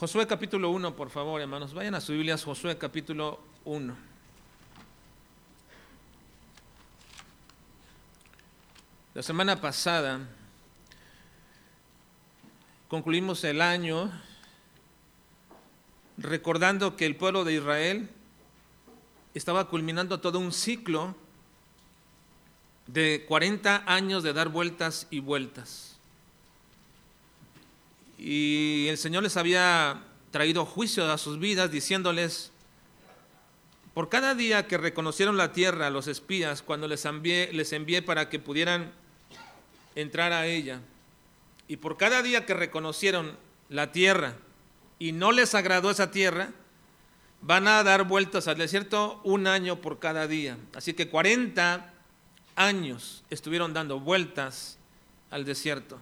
Josué capítulo 1, por favor, hermanos. Vayan a su Biblia, Josué capítulo 1. La semana pasada concluimos el año recordando que el pueblo de Israel estaba culminando todo un ciclo de 40 años de dar vueltas y vueltas y el Señor les había traído juicio a sus vidas diciéndoles, por cada día que reconocieron la tierra a los espías, cuando les envié, les envié para que pudieran entrar a ella, y por cada día que reconocieron la tierra y no les agradó esa tierra, van a dar vueltas al desierto un año por cada día. Así que 40 años estuvieron dando vueltas al desierto.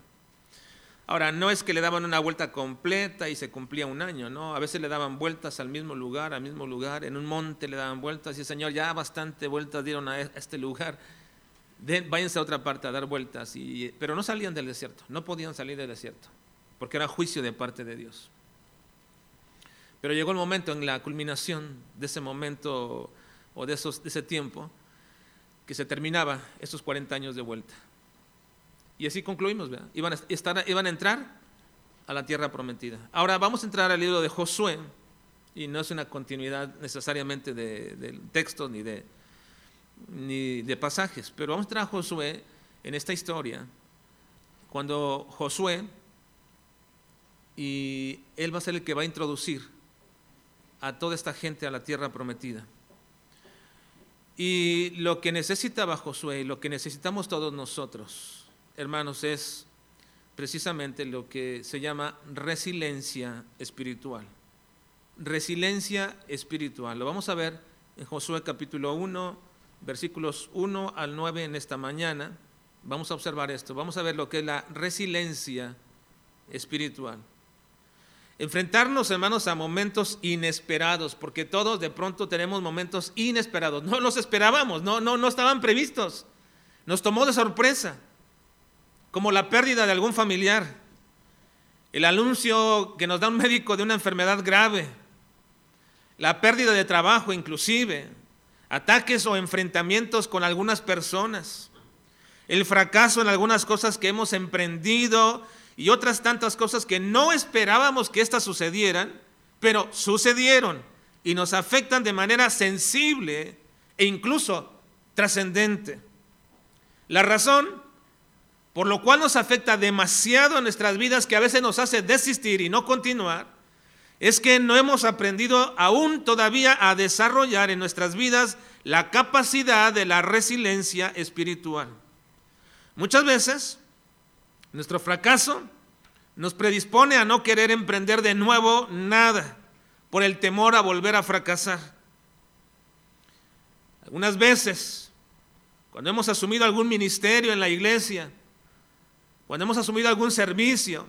Ahora, no es que le daban una vuelta completa y se cumplía un año, ¿no? A veces le daban vueltas al mismo lugar, al mismo lugar, en un monte le daban vueltas y el Señor, ya bastante vueltas dieron a este lugar, váyanse a otra parte a dar vueltas. Pero no salían del desierto, no podían salir del desierto, porque era juicio de parte de Dios. Pero llegó el momento, en la culminación de ese momento o de, de ese tiempo, que se terminaba esos 40 años de vuelta. Y así concluimos, estar, iban a entrar a la tierra prometida. Ahora vamos a entrar al libro de Josué, y no es una continuidad necesariamente de, de textos ni de, ni de pasajes, pero vamos a entrar a Josué en esta historia, cuando Josué, y él va a ser el que va a introducir a toda esta gente a la tierra prometida. Y lo que necesitaba Josué, y lo que necesitamos todos nosotros, hermanos, es precisamente lo que se llama resiliencia espiritual. Resiliencia espiritual. Lo vamos a ver en Josué capítulo 1, versículos 1 al 9 en esta mañana. Vamos a observar esto. Vamos a ver lo que es la resiliencia espiritual. Enfrentarnos, hermanos, a momentos inesperados, porque todos de pronto tenemos momentos inesperados. No los esperábamos, no, no, no estaban previstos. Nos tomó de sorpresa como la pérdida de algún familiar, el anuncio que nos da un médico de una enfermedad grave, la pérdida de trabajo inclusive, ataques o enfrentamientos con algunas personas, el fracaso en algunas cosas que hemos emprendido y otras tantas cosas que no esperábamos que éstas sucedieran, pero sucedieron y nos afectan de manera sensible e incluso trascendente. La razón por lo cual nos afecta demasiado en nuestras vidas que a veces nos hace desistir y no continuar, es que no hemos aprendido aún todavía a desarrollar en nuestras vidas la capacidad de la resiliencia espiritual. Muchas veces nuestro fracaso nos predispone a no querer emprender de nuevo nada por el temor a volver a fracasar. Algunas veces, cuando hemos asumido algún ministerio en la iglesia, cuando hemos asumido algún servicio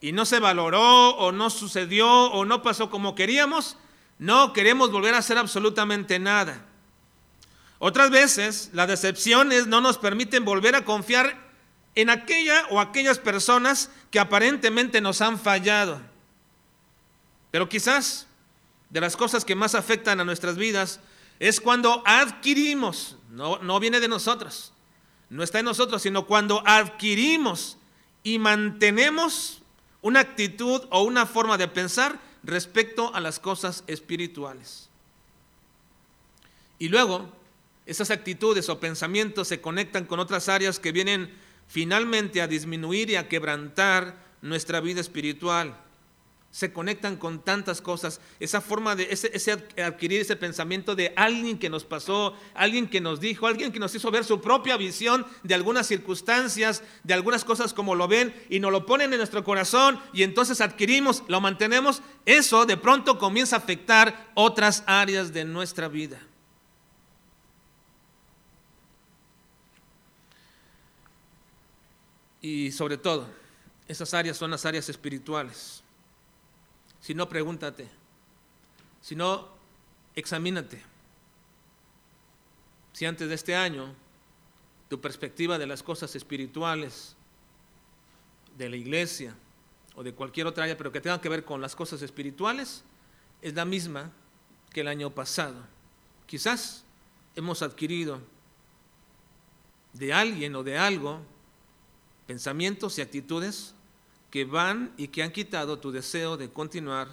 y no se valoró o no sucedió o no pasó como queríamos, no queremos volver a hacer absolutamente nada. Otras veces las decepciones no nos permiten volver a confiar en aquella o aquellas personas que aparentemente nos han fallado. Pero quizás de las cosas que más afectan a nuestras vidas es cuando adquirimos, no, no viene de nosotros, no está en nosotros, sino cuando adquirimos y mantenemos una actitud o una forma de pensar respecto a las cosas espirituales. Y luego, esas actitudes o pensamientos se conectan con otras áreas que vienen finalmente a disminuir y a quebrantar nuestra vida espiritual se conectan con tantas cosas, esa forma de ese, adquirir ese pensamiento de alguien que nos pasó, alguien que nos dijo, alguien que nos hizo ver su propia visión de algunas circunstancias, de algunas cosas como lo ven y nos lo ponen en nuestro corazón y entonces adquirimos, lo mantenemos, eso de pronto comienza a afectar otras áreas de nuestra vida. Y sobre todo, esas áreas son las áreas espirituales. Si no, pregúntate. Si no, examínate. Si antes de este año tu perspectiva de las cosas espirituales, de la iglesia, o de cualquier otra área, pero que tenga que ver con las cosas espirituales, es la misma que el año pasado. Quizás hemos adquirido de alguien o de algo pensamientos y actitudes que van y que han quitado tu deseo de continuar,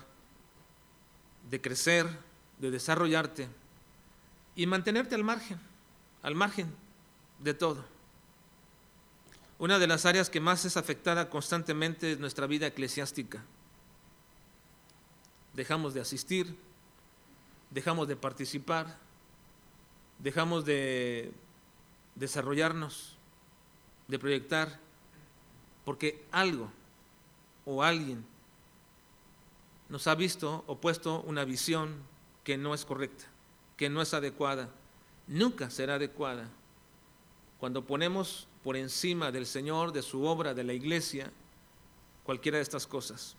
de crecer, de desarrollarte y mantenerte al margen, al margen de todo. Una de las áreas que más es afectada constantemente es nuestra vida eclesiástica. Dejamos de asistir, dejamos de participar, dejamos de desarrollarnos, de proyectar, porque algo o alguien nos ha visto o puesto una visión que no es correcta, que no es adecuada, nunca será adecuada. Cuando ponemos por encima del Señor, de su obra, de la iglesia, cualquiera de estas cosas.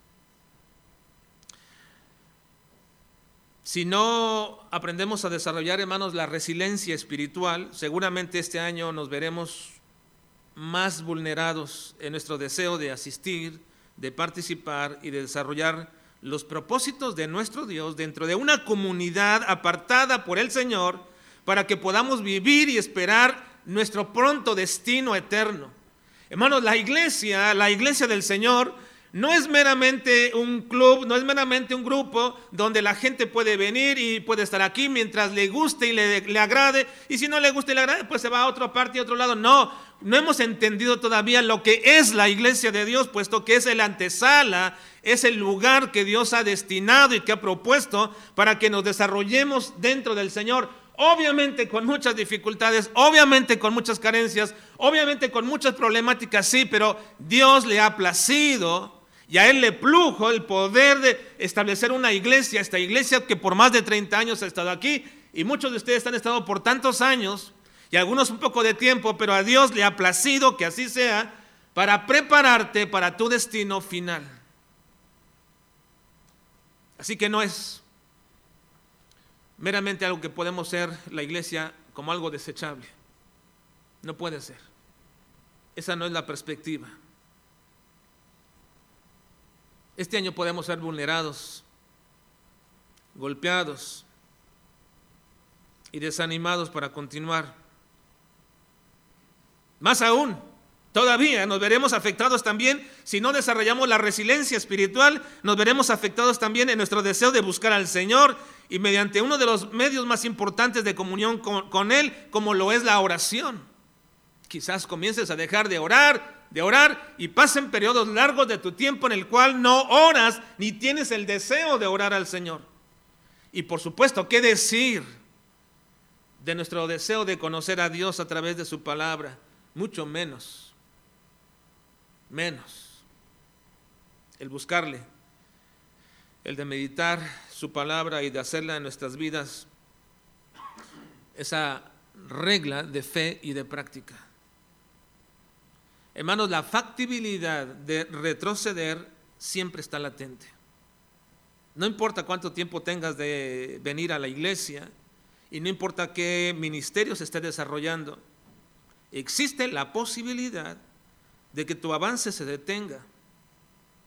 Si no aprendemos a desarrollar, hermanos, la resiliencia espiritual, seguramente este año nos veremos más vulnerados en nuestro deseo de asistir, de participar y de desarrollar los propósitos de nuestro Dios dentro de una comunidad apartada por el Señor para que podamos vivir y esperar nuestro pronto destino eterno. Hermanos, la iglesia, la iglesia del Señor, no es meramente un club, no es meramente un grupo donde la gente puede venir y puede estar aquí mientras le guste y le, le, agrade. Y si no le gusta y le agrade, pues se va a otra parte y a otro lado. No, no hemos entendido todavía lo que es la iglesia de Dios, puesto que es el antesala, es el lugar que Dios ha destinado y que ha propuesto para que nos desarrollemos dentro del Señor obviamente con muchas dificultades, obviamente con muchas carencias, obviamente con muchas problemáticas, sí, pero Dios le ha placido y a Él le plujo el poder de establecer una iglesia, esta iglesia que por más de 30 años ha estado aquí y muchos de ustedes han estado por tantos años y algunos un poco de tiempo, pero a Dios le ha placido que así sea para prepararte para tu destino final. Así que no es meramente algo que podemos ser la iglesia como algo desechable. No puede ser. Esa no es la perspectiva. Este año podemos ser vulnerados, golpeados y desanimados para continuar. Más aún, Todavía nos veremos afectados también si no desarrollamos la resiliencia espiritual, nos veremos afectados también en nuestro deseo de buscar al Señor y mediante uno de los medios más importantes de comunión con, Él, como lo es la oración. Quizás comiences a dejar de orar, de orar y pasen periodos largos de tu tiempo en el cual no oras ni tienes el deseo de orar al Señor. Y por supuesto, ¿qué decir de nuestro deseo de conocer a Dios a través de su palabra? Mucho menos menos. El buscarle, el de meditar su palabra y de hacerla en nuestras vidas, esa regla de fe y de práctica. Hermanos, la factibilidad de retroceder siempre está latente. No importa cuánto tiempo tengas de venir a la iglesia y no importa qué ministerio se esté desarrollando, existe la posibilidad de que tu avance se detenga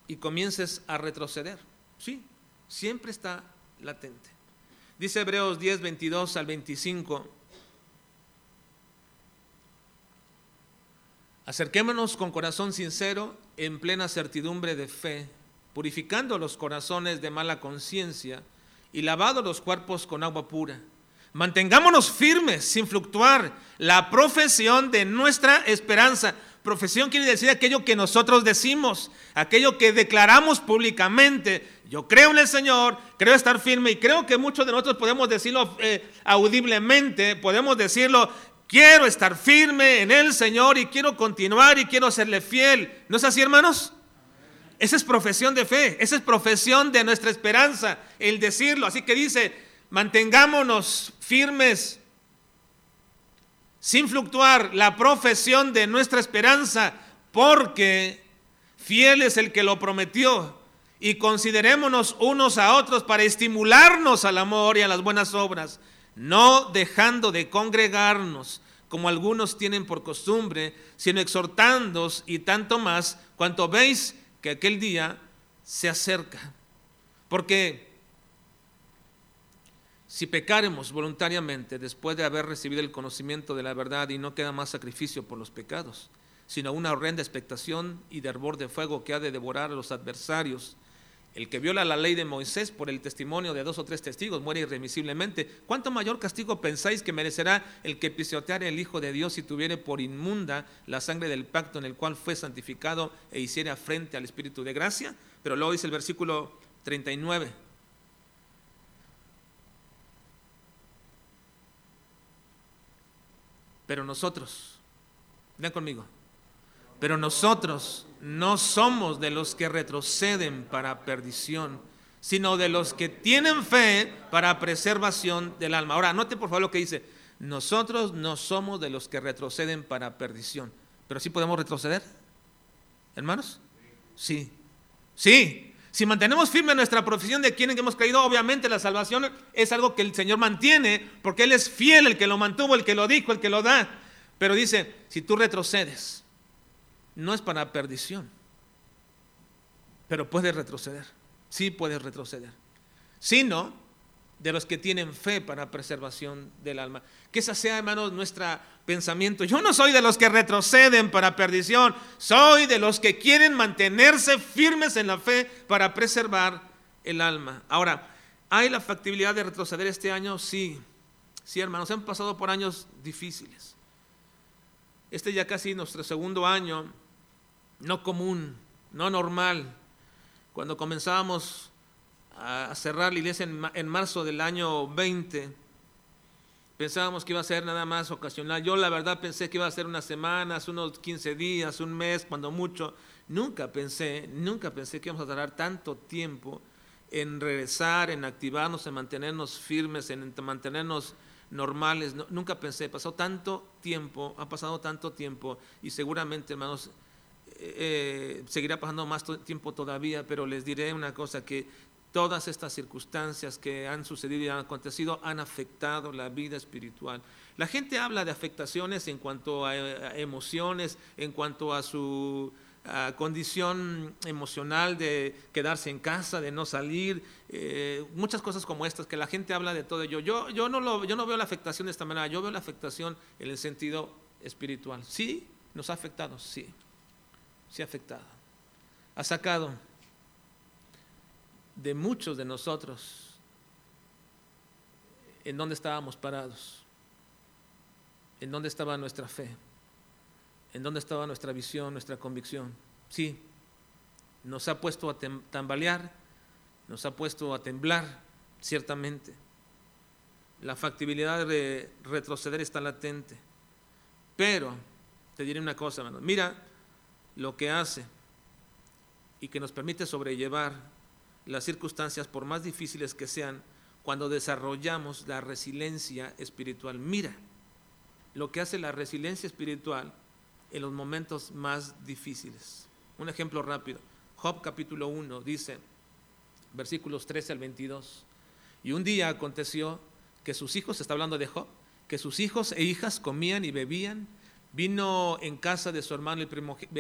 y comiences a retroceder. Sí, siempre está latente. Dice Hebreos 10, 22 al 25. Acerquémonos con corazón sincero, en plena certidumbre de fe, purificando los corazones de mala conciencia y lavado los cuerpos con agua pura. Mantengámonos firmes, sin fluctuar, la profesión de nuestra esperanza Profesión quiere decir aquello que nosotros decimos, aquello que declaramos públicamente. Yo creo en el Señor, creo estar firme y creo que muchos de nosotros podemos decirlo eh, audiblemente, podemos decirlo, quiero estar firme en el Señor y quiero continuar y quiero serle fiel. ¿No es así, hermanos? Esa es profesión de fe, esa es profesión de nuestra esperanza, el decirlo. Así que dice, mantengámonos firmes sin fluctuar la profesión de nuestra esperanza, porque fiel es el que lo prometió. Y considerémonos unos a otros para estimularnos al amor y a las buenas obras, no dejando de congregarnos como algunos tienen por costumbre, sino exhortándoos y tanto más cuanto veis que aquel día se acerca. Porque si pecaremos voluntariamente después de haber recibido el conocimiento de la verdad y no queda más sacrificio por los pecados, sino una horrenda expectación y de hervor de fuego que ha de devorar a los adversarios, el que viola la ley de Moisés por el testimonio de dos o tres testigos muere irremisiblemente. ¿Cuánto mayor castigo pensáis que merecerá el que pisoteare el Hijo de Dios si tuviere por inmunda la sangre del pacto en el cual fue santificado e hiciera frente al Espíritu de gracia? Pero luego dice el versículo 39. Pero nosotros, vean conmigo, pero nosotros no somos de los que retroceden para perdición, sino de los que tienen fe para preservación del alma. Ahora, note por favor lo que dice. Nosotros no somos de los que retroceden para perdición, pero sí podemos retroceder, hermanos. Sí, sí. Si mantenemos firme nuestra profesión de quienes hemos creído, obviamente la salvación es algo que el Señor mantiene, porque Él es fiel, el que lo mantuvo, el que lo dijo, el que lo da. Pero dice, si tú retrocedes, no es para perdición, pero puedes retroceder, sí puedes retroceder, sino de los que tienen fe para preservación del alma. Que esa sea, hermanos, nuestro pensamiento. Yo no soy de los que retroceden para perdición, soy de los que quieren mantenerse firmes en la fe para preservar el alma. Ahora, ¿hay la factibilidad de retroceder este año? Sí, sí, hermanos, han pasado por años difíciles. Este ya casi nuestro segundo año no común, no normal. Cuando comenzábamos a cerrar la iglesia en, marzo del año 20, pensábamos que iba a ser nada más ocasional. Yo la verdad pensé que iba a ser unas semanas, unos 15 días, un mes, cuando mucho. Nunca pensé, nunca pensé que íbamos a tardar tanto tiempo en regresar, en activarnos, en mantenernos firmes, en mantenernos normales. nunca pensé, pasó tanto tiempo, ha pasado tanto tiempo y seguramente, hermanos, eh, seguirá pasando más tiempo todavía, pero les diré una cosa, que todas estas circunstancias que han sucedido y han acontecido han afectado la vida espiritual. La gente habla de afectaciones en cuanto a, emociones, en cuanto a su condición emocional de quedarse en casa, de no salir, eh, muchas cosas como estas, que la gente habla de todo ello. Yo, yo, no lo, yo no veo la afectación de esta manera, yo veo la afectación en el sentido espiritual. Sí, nos ha afectado, sí se ha afectado. Ha sacado de muchos de nosotros en dónde estábamos parados, en dónde estaba nuestra fe, en dónde estaba nuestra visión, nuestra convicción. Sí, nos ha puesto a tambalear, nos ha puesto a temblar, ciertamente. La factibilidad de retroceder está latente. Pero, te diré una cosa, hermano. Mira, lo que hace y que nos permite sobrellevar las circunstancias, por más difíciles que sean, cuando desarrollamos la resiliencia espiritual. Mira lo que hace la resiliencia espiritual en los momentos más difíciles. Un ejemplo rápido. Job capítulo 1 dice, versículos 13 al 22, y un día aconteció que sus hijos, está hablando de Job, que sus hijos e hijas comían y bebían vino en casa de su hermano el primogénito,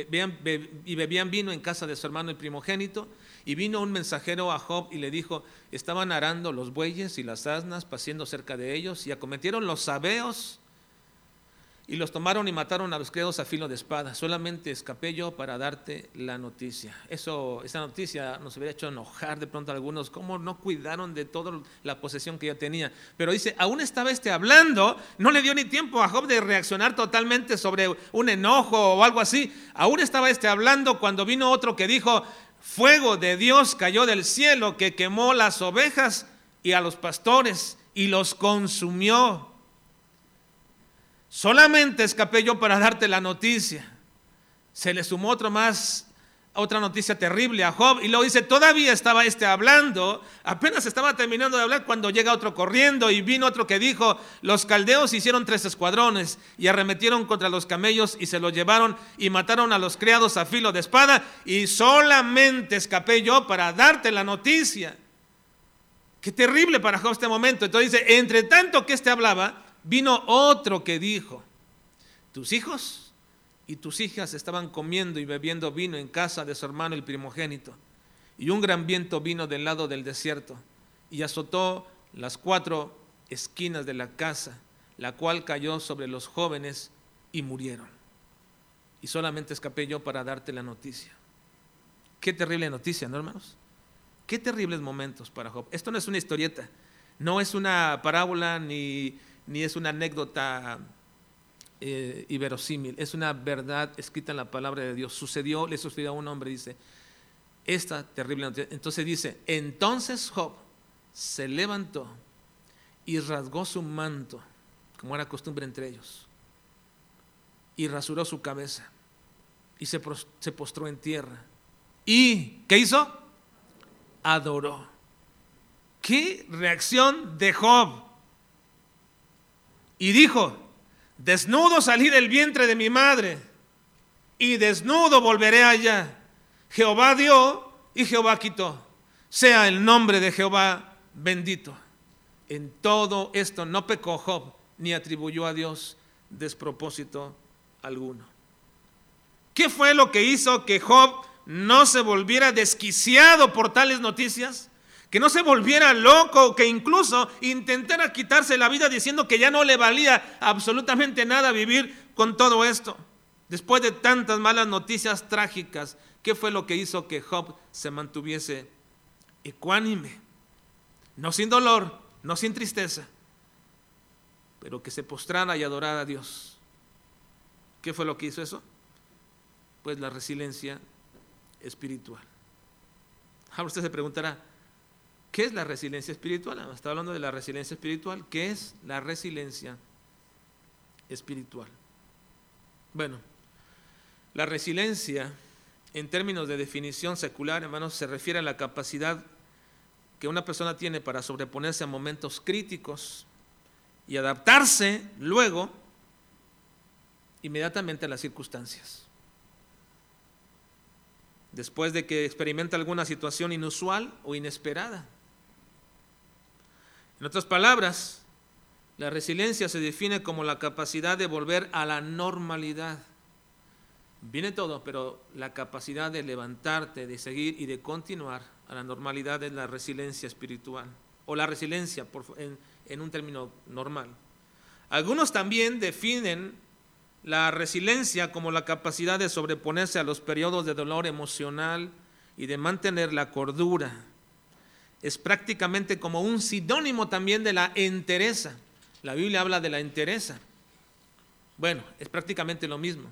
y bebían vino en casa de su hermano el primogénito, y vino un mensajero a Job y le dijo, estaban arando los bueyes y las asnas, paseando cerca de ellos, y acometieron los sabeos y los tomaron y mataron a los criados a filo de espada. Solamente escapé yo para darte la noticia. Eso, esa noticia nos hubiera hecho enojar de pronto a algunos. ¿Cómo no cuidaron de toda la posesión que yo tenía? Pero dice, aún estaba este hablando, no le dio ni tiempo a Job de reaccionar totalmente sobre un enojo o algo así. Aún estaba este hablando cuando vino otro que dijo, fuego de Dios cayó del cielo que quemó las ovejas y a los pastores y los consumió. Solamente escapé yo para darte la noticia. Se le sumó otro más, otra noticia terrible a Job y luego dice, todavía estaba este hablando, apenas estaba terminando de hablar cuando llega otro corriendo y vino otro que dijo, los caldeos hicieron tres escuadrones y arremetieron contra los camellos y se los llevaron y mataron a los criados a filo de espada y solamente escapé yo para darte la noticia. Qué terrible para Job este momento. Entonces dice, entre tanto que este hablaba, vino otro que dijo, tus hijos y tus hijas estaban comiendo y bebiendo vino en casa de su hermano el primogénito. Y un gran viento vino del lado del desierto y azotó las cuatro esquinas de la casa, la cual cayó sobre los jóvenes y murieron. Y solamente escapé yo para darte la noticia. Qué terrible noticia, ¿no, hermanos? Qué terribles momentos para Job. Esto no es una historieta, no es una parábola ni, ni es una anécdota eh, inverosímil, es una verdad escrita en la palabra de Dios. Sucedió, le sucedió a un hombre, dice, esta terrible noticia. Entonces dice, entonces Job se levantó y rasgó su manto, como era costumbre entre ellos, y rasuró su cabeza y se, se postró en tierra. ¿Y qué hizo? Adoró. ¿Qué reacción de Job? Y dijo, desnudo salí del vientre de mi madre y desnudo volveré allá. Jehová dio y Jehová quitó. Sea el nombre de Jehová bendito. En todo esto no pecó Job ni atribuyó a Dios despropósito alguno. ¿Qué fue lo que hizo que Job no se volviera desquiciado por tales noticias? Que no se volviera loco, que incluso intentara quitarse la vida diciendo que ya no le valía absolutamente nada vivir con todo esto. Después de tantas malas noticias trágicas, ¿qué fue lo que hizo que Job se mantuviese ecuánime? No sin dolor, no sin tristeza, pero que se postrara y adorara a Dios. ¿Qué fue lo que hizo eso? Pues la resiliencia espiritual. Ahora usted se preguntará, ¿qué es la resiliencia espiritual? Está hablando de la resiliencia espiritual. ¿Qué es la resiliencia espiritual? Bueno, la resiliencia, en términos de definición secular, hermanos, se refiere a la capacidad que una persona tiene para sobreponerse a momentos críticos y adaptarse luego inmediatamente a las circunstancias. Después de que experimenta alguna situación inusual o inesperada. En otras palabras, la resiliencia se define como la capacidad de volver a la normalidad. Viene todo, pero la capacidad de levantarte, de seguir y de continuar a la normalidad es la resiliencia espiritual, o la resiliencia en, en un término normal. Algunos también definen la resiliencia como la capacidad de sobreponerse a los periodos de dolor emocional y de mantener la cordura. Es prácticamente como un sinónimo también de la entereza. La Biblia habla de la entereza. Bueno, es prácticamente lo mismo.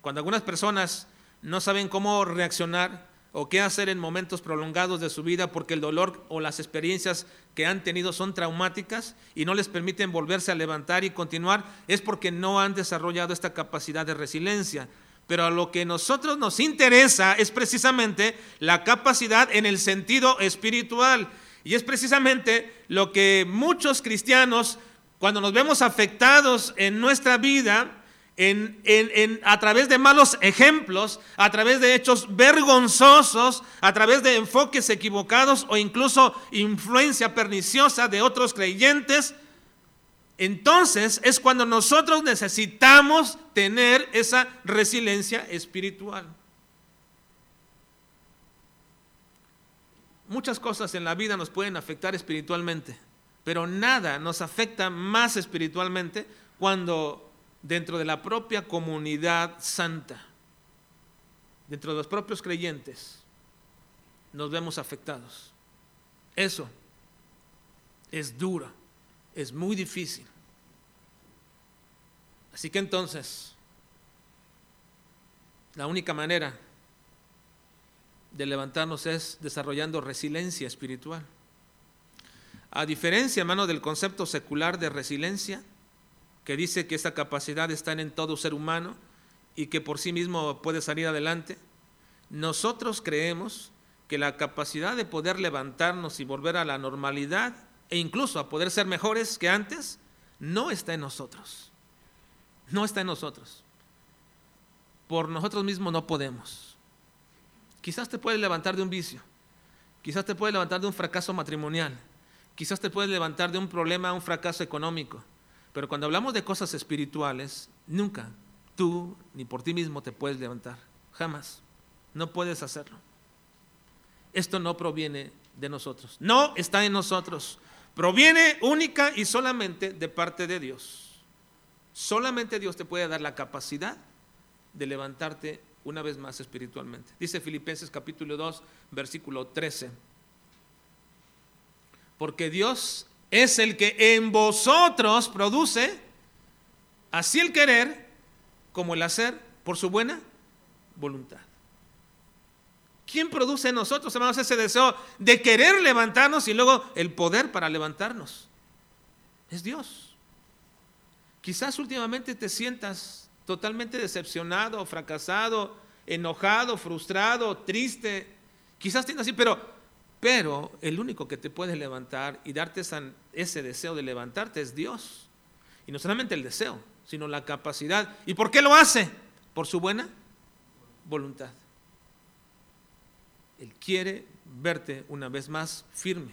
Cuando algunas personas no saben cómo reaccionar o qué hacer en momentos prolongados de su vida porque el dolor o las experiencias que han tenido son traumáticas y no les permiten volverse a levantar y continuar, es porque no han desarrollado esta capacidad de resiliencia. Pero a lo que nosotros nos interesa es precisamente la capacidad en el sentido espiritual. Y es precisamente lo que muchos cristianos, cuando nos vemos afectados en nuestra vida, a través de malos ejemplos, a través de hechos vergonzosos, a través de enfoques equivocados o incluso influencia perniciosa de otros creyentes, entonces es cuando nosotros necesitamos tener esa resiliencia espiritual. Muchas cosas en la vida nos pueden afectar espiritualmente, pero nada nos afecta más espiritualmente cuando dentro de la propia comunidad santa, dentro de los propios creyentes, nos vemos afectados. Eso es duro, es muy difícil. Así que entonces, la única manera de levantarnos es desarrollando resiliencia espiritual. A diferencia, hermano, del concepto secular de resiliencia, que dice que esa capacidad está en todo ser humano y que por sí mismo puede salir adelante, nosotros creemos que la capacidad de poder levantarnos y volver a la normalidad e incluso a poder ser mejores que antes, no está en nosotros. No está en nosotros. Por nosotros mismos no podemos. Quizás te puedes levantar de un vicio. Quizás te puedes levantar de un fracaso matrimonial. Quizás te puedes levantar de un problema, un fracaso económico. Pero cuando hablamos de cosas espirituales, nunca, tú ni por ti mismo te puedes levantar. Jamás. No puedes hacerlo. Esto no proviene de nosotros. No está en nosotros. Proviene única y solamente de parte de Dios. Solamente Dios te puede dar la capacidad de levantarte una vez más espiritualmente. Dice Filipenses capítulo 2, versículo 13. Porque Dios es el que en vosotros produce así el querer como el hacer por su buena voluntad. ¿Quién produce en nosotros, hermanos, ese deseo de querer levantarnos y luego el poder para levantarnos? Es Dios. Quizás últimamente te sientas totalmente decepcionado, fracasado, enojado, frustrado, triste. Quizás tienes así, pero, pero el único que te puede levantar y darte ese deseo de levantarte es Dios. Y no solamente el deseo, sino la capacidad. ¿Y por qué lo hace? Por su buena voluntad. Él quiere verte una vez más firme.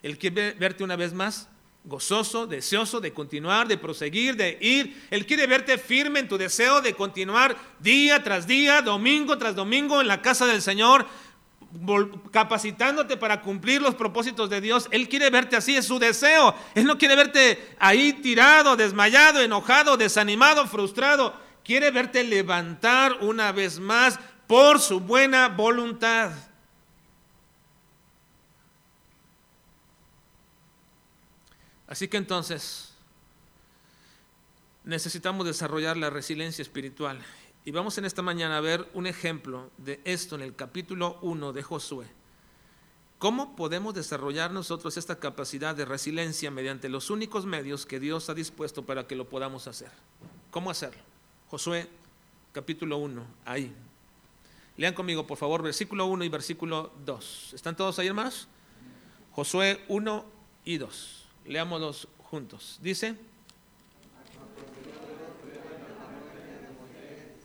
Él quiere verte una vez más gozoso, deseoso de continuar, de proseguir, de ir. Él quiere verte firme en tu deseo de continuar día tras día, domingo tras domingo en la casa del Señor, capacitándote para cumplir los propósitos de Dios. Él quiere verte así, es su deseo. Él no quiere verte ahí tirado, desmayado, enojado, desanimado, frustrado. Quiere verte levantar una vez más por su buena voluntad. Así que entonces necesitamos desarrollar la resiliencia espiritual. Y vamos en esta mañana a ver un ejemplo de esto en el capítulo 1 de Josué. ¿Cómo podemos desarrollar nosotros esta capacidad de resiliencia mediante los únicos medios que Dios ha dispuesto para que lo podamos hacer? ¿Cómo hacerlo? Josué capítulo 1, ahí. Lean conmigo, por favor, versículo 1 y versículo 2. ¿Están todos ahí, hermanos? Josué 1 y 2. Leámoslos juntos. Dice,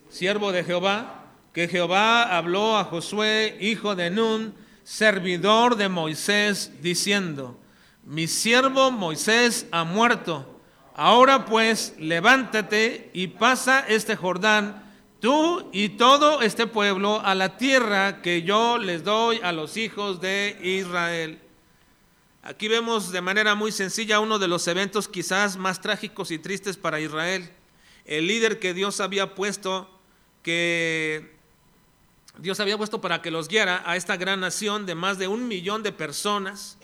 siervo de Jehová, que Jehová habló a Josué, hijo de Nun, servidor de Moisés, diciendo, mi siervo Moisés ha muerto. Ahora pues, levántate y pasa este Jordán, tú y todo este pueblo, a la tierra que yo les doy a los hijos de Israel. Aquí vemos de manera muy sencilla uno de los eventos quizás más trágicos y tristes para Israel. El líder que Dios había puesto, que Dios había puesto para que los guiara a esta gran nación de más de un millón de personas,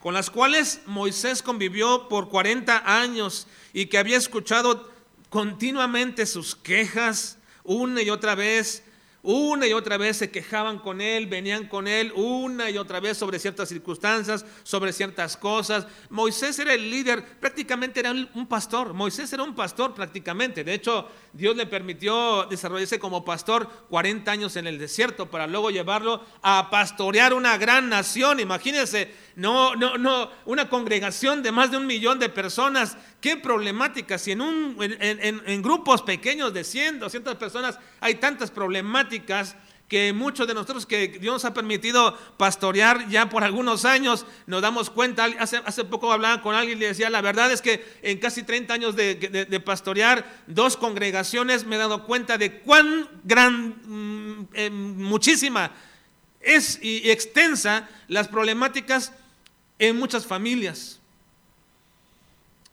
con las cuales Moisés convivió por 40 años y que había escuchado continuamente sus quejas una y otra vez una y otra vez se quejaban con él, venían con él una y otra vez sobre ciertas circunstancias, sobre ciertas cosas. Moisés era el líder, prácticamente era un pastor. Moisés era un pastor prácticamente. De hecho, Dios le permitió desarrollarse como pastor 40 años en el desierto para luego llevarlo a pastorear una gran nación. Imagínense, no, no, no, una congregación de más de un millón de personas. Qué problemática. Si en, un, en, en grupos pequeños de 100, 200 personas hay tantas problemáticas que muchos de nosotros que Dios nos ha permitido pastorear ya por algunos años, nos damos cuenta, hace, hace poco hablaba con alguien y le decía, la verdad es que en casi 30 años de, pastorear dos congregaciones me he dado cuenta de cuán gran, mm, eh, muchísima es y extensa las problemáticas en muchas familias.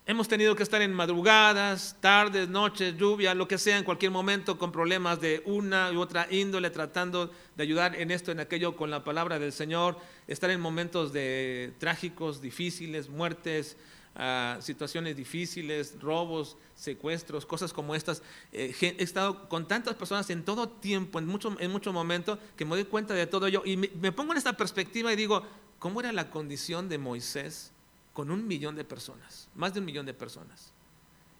Hemos tenido que estar en madrugadas, tardes, noches, lluvia, lo que sea, en cualquier momento, con problemas de una u otra índole, tratando de ayudar en esto, en aquello, con la palabra del Señor, estar en momentos de trágicos, difíciles, muertes, ah, situaciones difíciles, robos, secuestros, cosas como estas. Eh, he estado con tantas personas en todo tiempo, en muchos en mucho momentos, que me doy cuenta de todo ello y me pongo en esta perspectiva y digo, ¿cómo era la condición de Moisés? con un millón de personas, más de un millón de personas.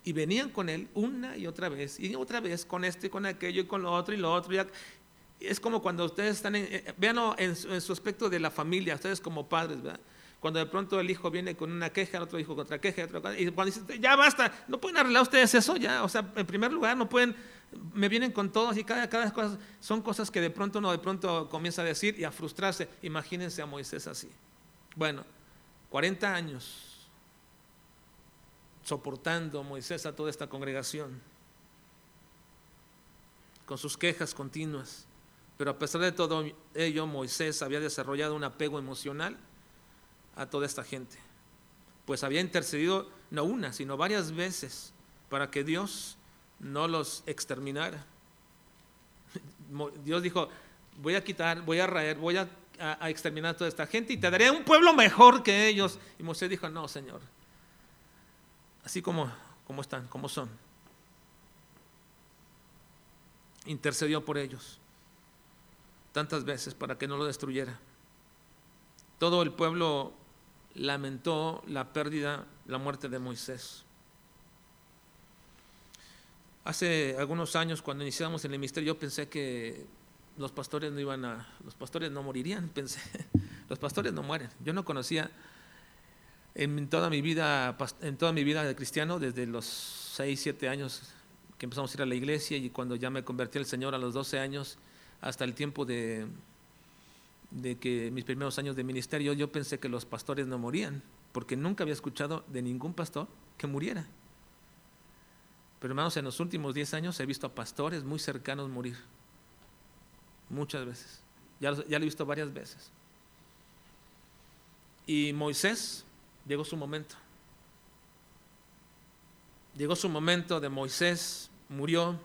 Y venían con él una y otra vez, y otra vez con esto y con aquello y con lo otro y lo otro. es como cuando ustedes están, en, eh, en, su, aspecto de la familia, ustedes como padres, ¿verdad? Cuando de pronto el hijo viene con una queja, el otro hijo con otra queja, y cuando dice, ya basta, no pueden arreglar ustedes eso ya. O sea, en primer lugar, no pueden, me vienen con todos y cada, cada cosa, son cosas que de pronto uno de pronto comienza a decir y a frustrarse. Imagínense a Moisés así. Bueno, 40 años soportando Moisés a toda esta congregación. con sus quejas continuas. Pero a pesar de todo ello, Moisés había desarrollado un apego emocional a toda esta gente, pues había intercedido no una, sino varias veces para que Dios no los exterminara. Dios dijo, voy a quitar, voy a raer, voy a, exterminar a toda esta gente y te daré un pueblo mejor que ellos. Y Moisés dijo, no, Señor, así como, como están, como son. Intercedió por ellos tantas veces para que no lo destruyera. Todo el pueblo lamentó la pérdida, la muerte de Moisés. Hace algunos años, cuando iniciamos el ministerio, yo pensé que los pastores no iban a, los pastores no morirían, pensé, los pastores no mueren. Yo no conocía en toda mi vida, en toda mi vida de cristiano, desde los 6, 7 años que empezamos a ir a la iglesia y cuando ya me convertí al Señor a los 12 años, hasta el tiempo de, de que mis primeros años de ministerio, yo pensé que los pastores no morían, porque nunca había escuchado de ningún pastor que muriera. Pero hermanos, en los últimos 10 años he visto a pastores muy cercanos morir. Muchas veces. Ya, ya lo he visto varias veces. Y Moisés, llegó su momento. Llegó su momento de Moisés, murió.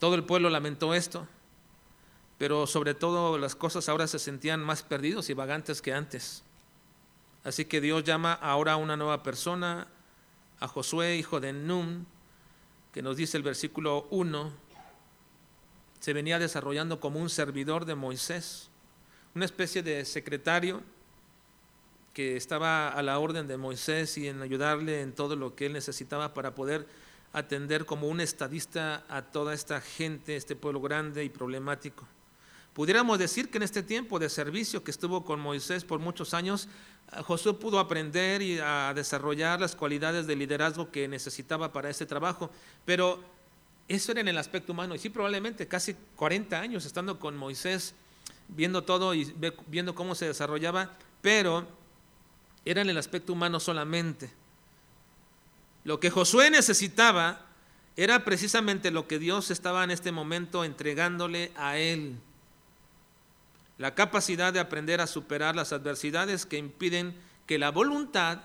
Todo el pueblo lamentó esto, pero sobre todo las cosas ahora se sentían más perdidos y vagantes que antes. Así que Dios llama ahora a una nueva persona, a Josué, hijo de Nun, que nos dice el versículo 1, se venía desarrollando como un servidor de Moisés, una especie de secretario que estaba a la orden de Moisés y en ayudarle en todo lo que él necesitaba para poder atender como un estadista a toda esta gente, este pueblo grande y problemático. Pudiéramos decir que en este tiempo de servicio que estuvo con Moisés por muchos años, Josué pudo aprender y a desarrollar las cualidades de liderazgo que necesitaba para ese trabajo, pero eso era en el aspecto humano y sí probablemente casi 40 años estando con Moisés, viendo todo y viendo cómo se desarrollaba, pero era en el aspecto humano solamente. Lo que Josué necesitaba era precisamente lo que Dios estaba en este momento entregándole a él la capacidad de aprender a superar las adversidades que impiden que la voluntad,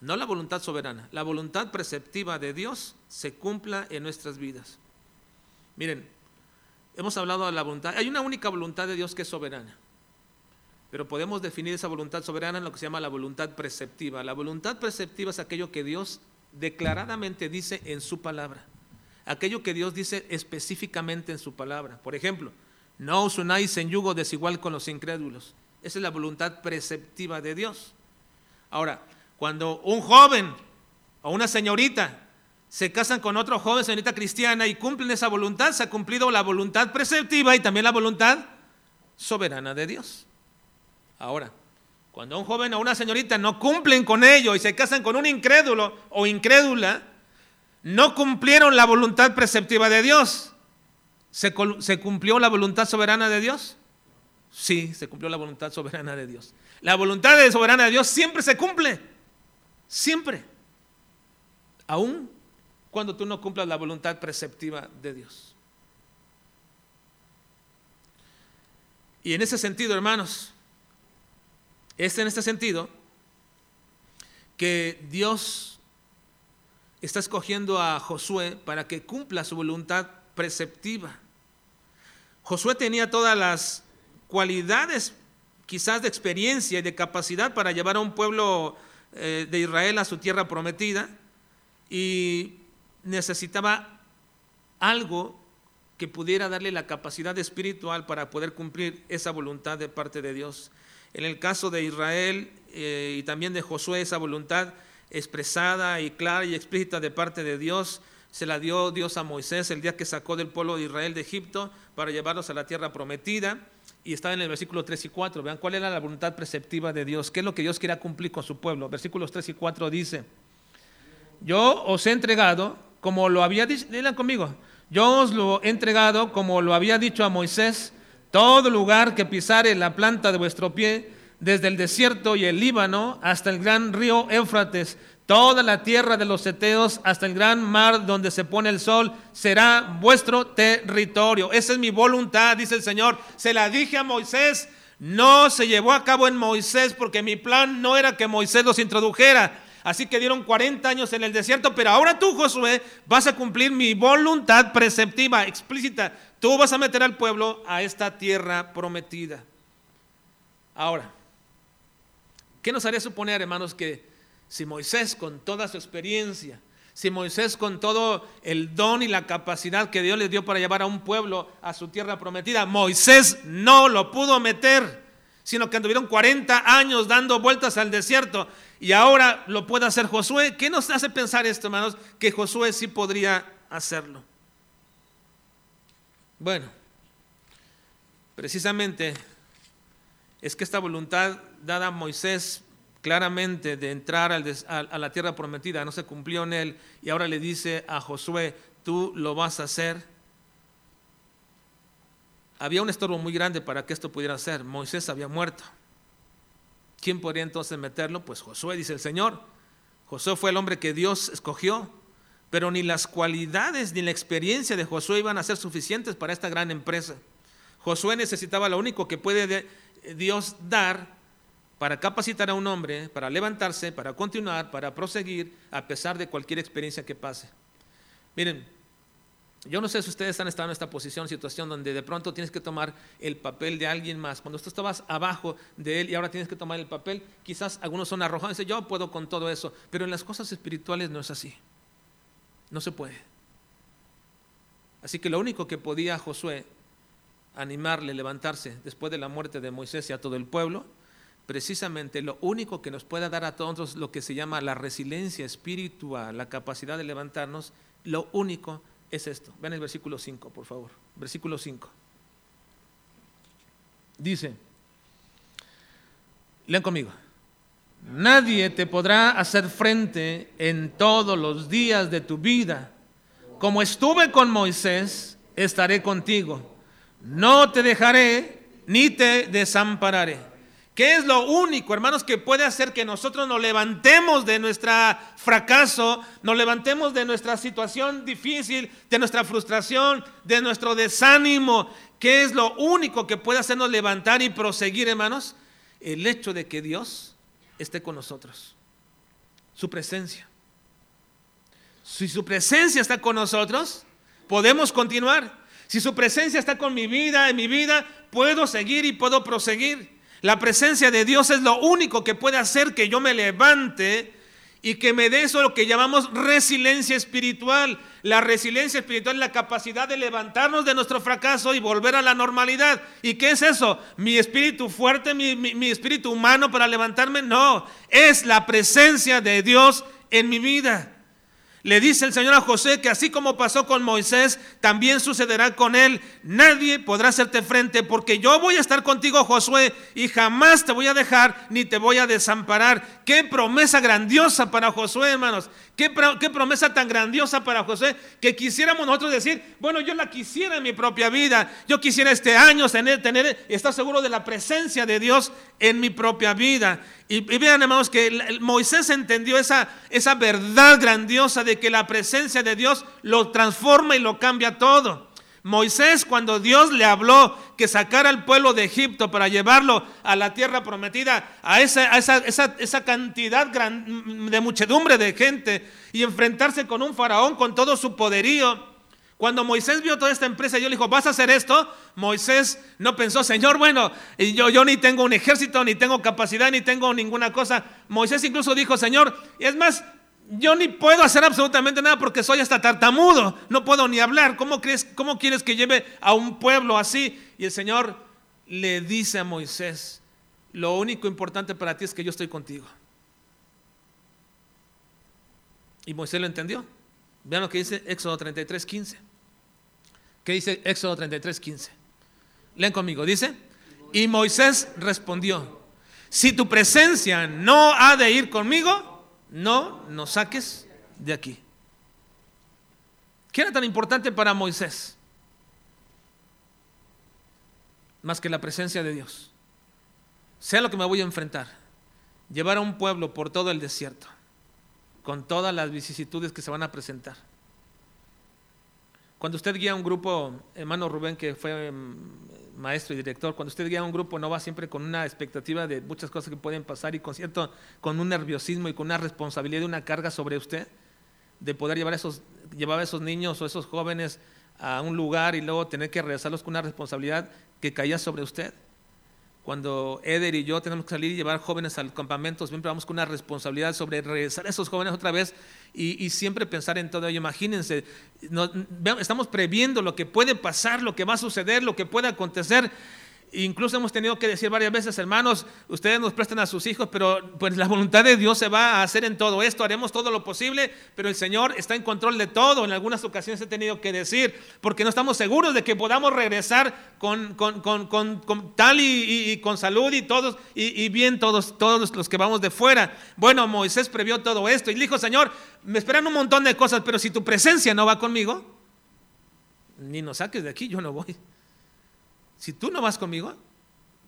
no la voluntad soberana, la voluntad preceptiva de Dios se cumpla en nuestras vidas. Miren, hemos hablado de la voluntad, hay una única voluntad de Dios que es soberana, pero podemos definir esa voluntad soberana en lo que se llama la voluntad preceptiva. La voluntad preceptiva es aquello que Dios declaradamente dice en su palabra, aquello que Dios dice específicamente en su palabra. Por ejemplo, no os unáis en yugo desigual con los incrédulos. Esa es la voluntad preceptiva de Dios. Ahora, cuando un joven o una señorita se casan con otro joven, señorita cristiana, y cumplen esa voluntad, se ha cumplido la voluntad preceptiva y también la voluntad soberana de Dios. Ahora, cuando un joven o una señorita no cumplen con ello y se casan con un incrédulo o incrédula, no cumplieron la voluntad preceptiva de Dios. ¿Se, cumplió la voluntad soberana de Dios? Sí, se cumplió la voluntad soberana de Dios. La voluntad soberana de Dios siempre se cumple. Siempre. Aún cuando tú no cumplas la voluntad preceptiva de Dios. Y en ese sentido, hermanos, es en este sentido que Dios está escogiendo a Josué para que cumpla su voluntad preceptiva. Josué tenía todas las cualidades, quizás de experiencia y de capacidad para llevar a un pueblo eh, de Israel a su tierra prometida y necesitaba algo que pudiera darle la capacidad espiritual para poder cumplir esa voluntad de parte de Dios. En el caso de Israel eh, y también de Josué, esa voluntad expresada y clara y explícita de parte de Dios se la dio Dios a Moisés el día que sacó del pueblo de Israel de Egipto para llevarlos a la tierra prometida. Y está en el versículo 3 y 4. Vean cuál era la voluntad preceptiva de Dios. ¿Qué es lo que Dios quería cumplir con su pueblo? Versículos 3 y 4 dice, yo os he entregado como lo había dicho, digan conmigo, yo os lo he entregado como lo había dicho a Moisés, todo lugar que pisare la planta de vuestro pie, desde el desierto y el Líbano hasta el gran río Éufrates, Toda la tierra de los seteos hasta el gran mar donde se pone el sol será vuestro territorio. Esa es mi voluntad, dice el Señor. Se la dije a Moisés. No se llevó a cabo en Moisés porque mi plan no era que Moisés los introdujera. Así que dieron 40 años en el desierto, pero ahora tú, Josué, vas a cumplir mi voluntad preceptiva, explícita. Tú vas a meter al pueblo a esta tierra prometida. Ahora, ¿qué nos haría suponer, hermanos, que si Moisés con toda su experiencia, si Moisés con todo el don y la capacidad que Dios le dio para llevar a un pueblo a su tierra prometida, Moisés no lo pudo meter, sino que anduvieron 40 años dando vueltas al desierto y ahora lo puede hacer Josué. ¿Qué nos hace pensar esto, hermanos? Que Josué sí podría hacerlo. Bueno, precisamente es que esta voluntad dada a Moisés claramente de entrar a la tierra prometida, no se cumplió en él, y ahora le dice a Josué, tú lo vas a hacer. Había un estorbo muy grande para que esto pudiera ser. Moisés había muerto. ¿Quién podría entonces meterlo? Pues Josué, dice el Señor. Josué fue el hombre que Dios escogió, pero ni las cualidades ni la experiencia de Josué iban a ser suficientes para esta gran empresa. Josué necesitaba lo único que puede Dios dar para capacitar a un hombre, para levantarse, para continuar, para proseguir, a pesar de cualquier experiencia que pase. Miren, yo no sé si ustedes han estado en esta posición, situación donde de pronto tienes que tomar el papel de alguien más. Cuando tú estabas abajo de él y ahora tienes que tomar el papel, quizás algunos son arrojados y dicen, yo puedo con todo eso, pero en las cosas espirituales no es así. No se puede. Así que lo único que podía Josué animarle, levantarse después de la muerte de Moisés y a todo el pueblo, precisamente lo único que nos puede dar a todos lo que se llama la resiliencia espiritual, la capacidad de levantarnos, lo único es esto. Vean el versículo 5, por favor. Versículo 5. Dice, lean conmigo, nadie te podrá hacer frente en todos los días de tu vida. Como estuve con Moisés, estaré contigo. No te dejaré ni te desampararé. ¿Qué es lo único, hermanos, que puede hacer que nosotros nos levantemos de nuestro fracaso, nos levantemos de nuestra situación difícil, de nuestra frustración, de nuestro desánimo? ¿Qué es lo único que puede hacernos levantar y proseguir, hermanos? El hecho de que Dios esté con nosotros. Su presencia. Si su presencia está con nosotros, podemos continuar. Si su presencia está con mi vida, en mi vida, puedo seguir y puedo proseguir. La presencia de Dios es lo único que puede hacer que yo me levante y que me dé eso lo que llamamos resiliencia espiritual. La resiliencia espiritual es la capacidad de levantarnos de nuestro fracaso y volver a la normalidad. ¿Y qué es eso? ¿Mi espíritu fuerte, mi, mi espíritu humano para levantarme? No, es la presencia de Dios en mi vida. Le dice el Señor a José que así como pasó con Moisés, también sucederá con él. Nadie podrá hacerte frente porque yo voy a estar contigo, Josué, y jamás te voy a dejar ni te voy a desamparar. Qué promesa grandiosa para Josué, hermanos. Qué, promesa tan grandiosa para Josué que quisiéramos nosotros decir, bueno, yo la quisiera en mi propia vida. Yo quisiera este año tener, tener estar seguro de la presencia de Dios en mi propia vida. Y, vean, hermanos, que Moisés entendió esa, esa verdad grandiosa de que la presencia de Dios lo transforma y lo cambia todo. Moisés, cuando Dios le habló que sacara al pueblo de Egipto para llevarlo a la tierra prometida, a esa, esa, esa, cantidad de muchedumbre de gente y enfrentarse con un faraón con todo su poderío, cuando Moisés vio toda esta empresa y le dijo, ¿vas a hacer esto? Moisés no pensó, Señor, bueno, yo, yo ni tengo un ejército, ni tengo capacidad, ni tengo ninguna cosa. Moisés incluso dijo, Señor, es más, yo ni puedo hacer absolutamente nada porque soy hasta tartamudo, no puedo ni hablar. ¿Cómo, crees, ¿Cómo quieres que lleve a un pueblo así? Y el Señor le dice a Moisés, lo único importante para ti es que yo estoy contigo. Y Moisés lo entendió. Vean lo que dice Éxodo 33, 15. ¿Qué dice Éxodo 33, 15? Leen conmigo, dice, y Moisés respondió, si tu presencia no ha de ir conmigo, no nos saques de aquí. ¿Qué era tan importante para Moisés? Más que la presencia de Dios. Sea lo que me voy a enfrentar. Llevar a un pueblo por todo el desierto. con todas las vicisitudes que se van a presentar. Cuando usted guía un grupo, hermano Rubén, que fue mm, maestro y director, cuando usted guía un grupo no va siempre con una expectativa de muchas cosas que pueden pasar y con cierto, con un nerviosismo y con una responsabilidad y una carga sobre usted de poder llevar esos, llevar a esos niños o esos jóvenes a un lugar y luego tener que regresarlos con una responsabilidad que caía sobre usted. Cuando Eder y yo tenemos que salir y llevar jóvenes al campamento, siempre vamos con una responsabilidad sobre regresar a esos jóvenes otra vez y, siempre pensar en todo ello. Imagínense, estamos previendo lo que puede pasar, lo que va a suceder, lo que puede acontecer Incluso hemos tenido que decir varias veces, hermanos, ustedes nos prestan a sus hijos, pero pues la voluntad de Dios se va a hacer en todo esto, haremos todo lo posible, pero el Señor está en control de todo. En algunas ocasiones he tenido que decir, porque no estamos seguros de que podamos regresar con, tal y, con salud y todos, y, bien todos, todos los que vamos de fuera. Bueno, Moisés previó todo esto y dijo, Señor, me esperan un montón de cosas, pero si tu presencia no va conmigo, ni nos saques de aquí, yo no voy. Si tú no vas conmigo,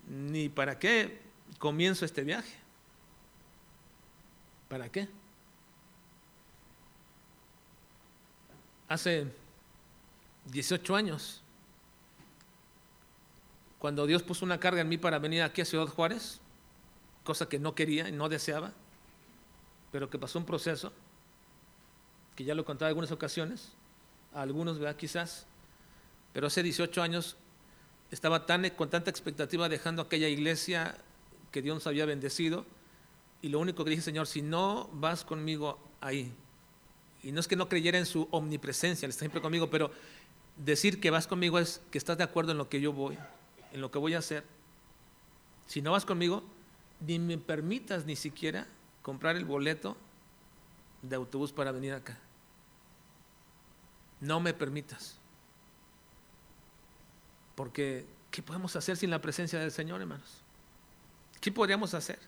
ni para qué comienzo este viaje. ¿Para qué? Hace 18 años, cuando Dios puso una carga en mí para venir aquí a Ciudad Juárez, cosa que no quería y no deseaba, pero que pasó un proceso, que ya lo conté en algunas ocasiones, a algunos. Quizás, pero hace 18 años estaba tan, con tanta expectativa dejando aquella iglesia que Dios nos había bendecido. Y lo único que dije, Señor, si no vas conmigo ahí, y no es que no creyera en su omnipresencia, Él está siempre conmigo, pero decir que vas conmigo es que estás de acuerdo en lo que yo voy, en lo que voy a hacer. Si no vas conmigo, ni me permitas ni siquiera comprar el boleto de autobús para venir acá. No me permitas. Porque, ¿qué podemos hacer sin la presencia del Señor, hermanos? ¿Qué podríamos hacer?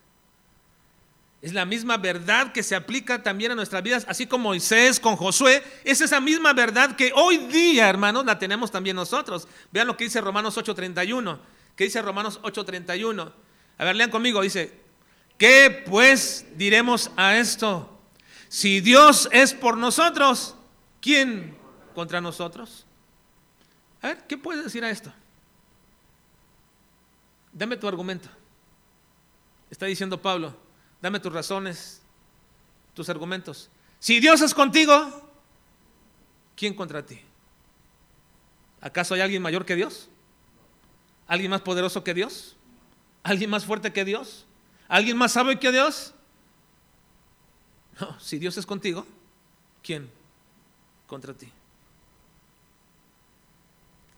Es la misma verdad que se aplica también a nuestras vidas, así como Moisés con Josué. Es esa misma verdad que hoy día, hermanos, la tenemos también nosotros. Vean lo que dice Romanos 8:31. ¿Qué dice Romanos 8:31? A ver, lean conmigo. Dice, ¿qué pues diremos a esto? Si Dios es por nosotros, ¿quién contra nosotros? A ver, ¿qué puedes decir a esto? Dame tu argumento. Está diciendo Pablo, dame tus razones, tus argumentos. Si Dios es contigo, ¿quién contra ti? ¿Acaso hay alguien mayor que Dios? ¿Alguien más poderoso que Dios? ¿Alguien más fuerte que Dios? ¿Alguien más sabio que Dios? No, si Dios es contigo, ¿quién contra ti?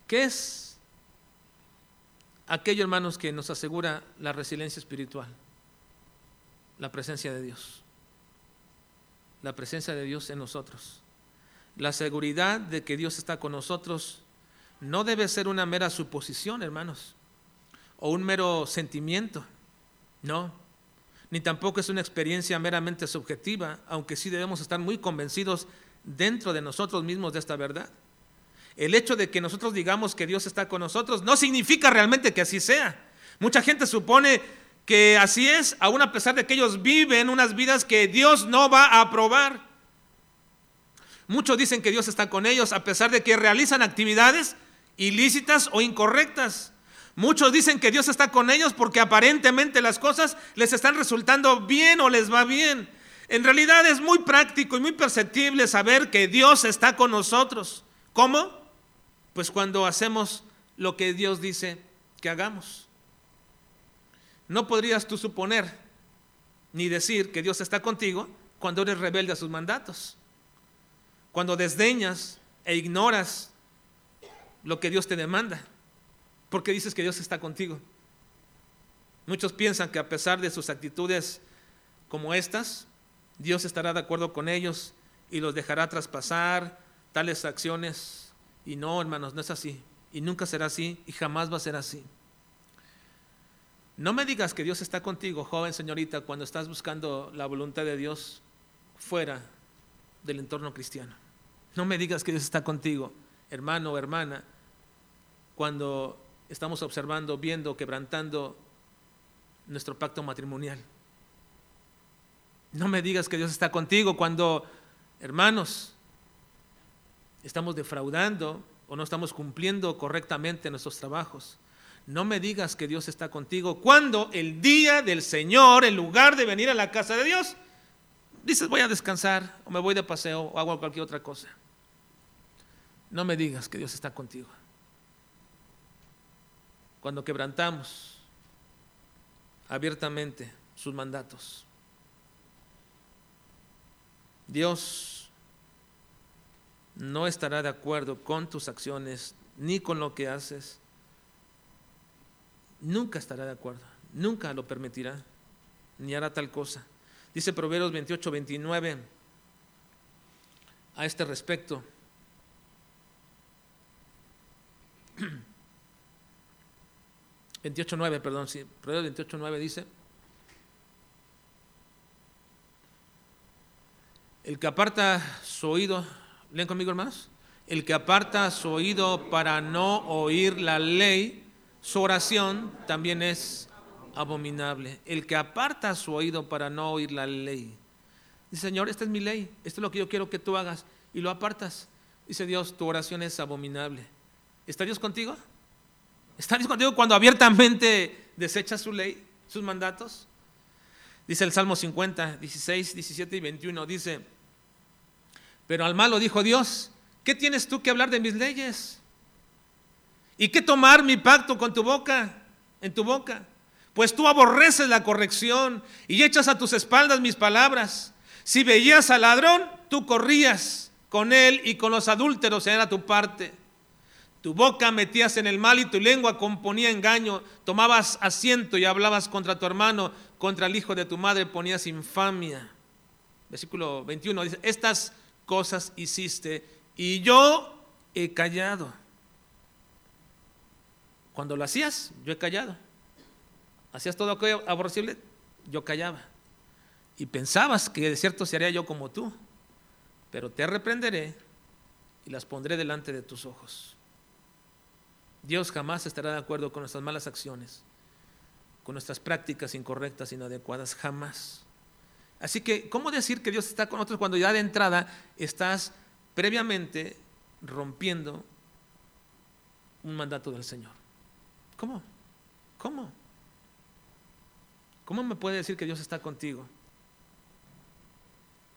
¿Qué es aquello, hermanos, que nos asegura la resiliencia espiritual, la presencia de Dios, la presencia de Dios en nosotros. La seguridad de que Dios está con nosotros no debe ser una mera suposición, hermanos, o un mero sentimiento, no, ni tampoco es una experiencia meramente subjetiva, aunque sí debemos estar muy convencidos dentro de nosotros mismos de esta verdad. El hecho de que nosotros digamos que Dios está con nosotros no significa realmente que así sea. Mucha gente supone que así es, aun a pesar de que ellos viven unas vidas que Dios no va a aprobar. Muchos dicen que Dios está con ellos a pesar de que realizan actividades ilícitas o incorrectas. Muchos dicen que Dios está con ellos porque aparentemente las cosas les están resultando bien o les va bien. En realidad es muy práctico y muy perceptible saber que Dios está con nosotros. ¿Cómo? Pues cuando hacemos lo que Dios dice que hagamos. No podrías tú suponer ni decir que Dios está contigo cuando eres rebelde a sus mandatos. Cuando desdeñas e ignoras lo que Dios te demanda. Porque dices que Dios está contigo. Muchos piensan que a pesar de sus actitudes como estas, Dios estará de acuerdo con ellos y los dejará traspasar tales acciones y no, hermanos, no es así. Y nunca será así y jamás va a ser así. No me digas que Dios está contigo, joven señorita, cuando estás buscando la voluntad de Dios fuera del entorno cristiano. No me digas que Dios está contigo, hermano o hermana, cuando estamos observando, viendo, quebrantando nuestro pacto matrimonial. No me digas que Dios está contigo cuando, hermanos, estamos defraudando o no estamos cumpliendo correctamente nuestros trabajos. No me digas que Dios está contigo cuando el día del Señor, en lugar de venir a la casa de Dios, dices voy a descansar o me voy de paseo o hago cualquier otra cosa. No me digas que Dios está contigo. Cuando quebrantamos abiertamente sus mandatos. Dios no estará de acuerdo con tus acciones ni con lo que haces. Nunca estará de acuerdo, nunca lo permitirá, ni hará tal cosa. Dice Proverbios 28, 29 a este respecto. 28.9, perdón, sí, Proverbios 28.9 dice, el que aparta su oído, leen conmigo hermanos, el que aparta su oído para no oír la ley, su oración también es abominable. El que aparta su oído para no oír la ley. Dice, Señor, esta es mi ley, esto es lo que yo quiero que tú hagas, y lo apartas. Dice Dios, tu oración es abominable. ¿Está Dios contigo? ¿Está Dios contigo cuando abiertamente desecha su ley, sus mandatos? Dice el Salmo 50, 16, 17 y 21, dice, pero al malo dijo Dios, ¿qué tienes tú que hablar de mis leyes? ¿Y qué tomar mi pacto con tu boca, en tu boca? Pues tú aborreces la corrección y echas a tus espaldas mis palabras. Si veías al ladrón, tú corrías con él y con los adúlteros era tu parte. Tu boca metías en el mal y tu lengua componía engaño. Tomabas asiento y hablabas contra tu hermano, contra el hijo de tu madre ponías infamia. Versículo 21 dice, estas cosas hiciste y yo he callado. Cuando lo hacías, yo he callado. Hacías todo aquello aborrecible, yo callaba. Y pensabas que de cierto sería yo como tú, pero te reprenderé y las pondré delante de tus ojos. Dios jamás estará de acuerdo con nuestras malas acciones, con nuestras prácticas incorrectas, inadecuadas, jamás. Así que, ¿cómo decir que Dios está con nosotros cuando ya de entrada estás previamente rompiendo un mandato del Señor? ¿Cómo? ¿Cómo? ¿Cómo me puede decir que Dios está contigo?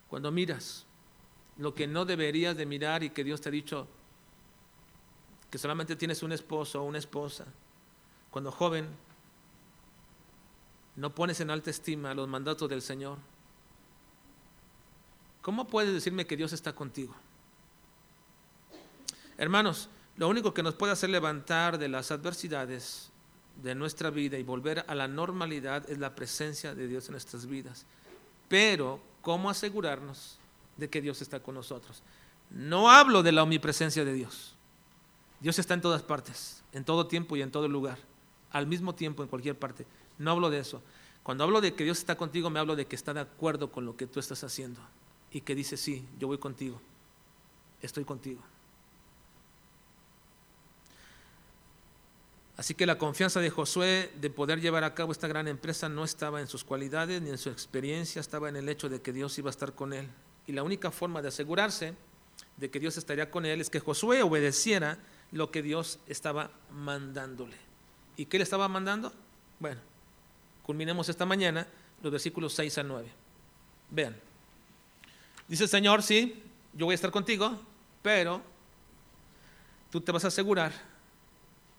Cuando miras lo que no deberías de mirar y que Dios te ha dicho, que solamente tienes un esposo o una esposa, cuando joven no pones en alta estima los mandatos del Señor, ¿cómo puedes decirme que Dios está contigo? Hermanos, lo único que nos puede hacer levantar de las adversidades de nuestra vida y volver a la normalidad es la presencia de Dios en nuestras vidas. Pero, ¿cómo asegurarnos de que Dios está con nosotros? No hablo de la omnipresencia de Dios. Dios está en todas partes, en todo tiempo y en todo lugar, al mismo tiempo en cualquier parte. No hablo de eso. Cuando hablo de que Dios está contigo, me hablo de que está de acuerdo con lo que tú estás haciendo y que dice, sí, yo voy contigo, estoy contigo. Así que la confianza de Josué de poder llevar a cabo esta gran empresa no estaba en sus cualidades ni en su experiencia, estaba en el hecho de que Dios iba a estar con él. Y la única forma de asegurarse de que Dios estaría con él es que Josué obedeciera lo que Dios estaba mandándole. ¿Y qué le estaba mandando? Bueno, culminemos esta mañana los versículos 6 al 9. Vean. Dice Señor, sí, yo voy a estar contigo, pero tú te vas a asegurar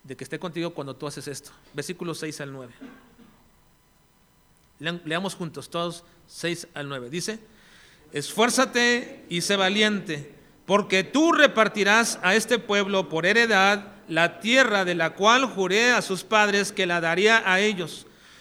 de que esté contigo cuando tú haces esto. Versículos 6 al 9. Leamos juntos, todos 6 al 9. Dice, esfuérzate y sé valiente porque tú repartirás a este pueblo por heredad la tierra de la cual juré a sus padres que la daría a ellos.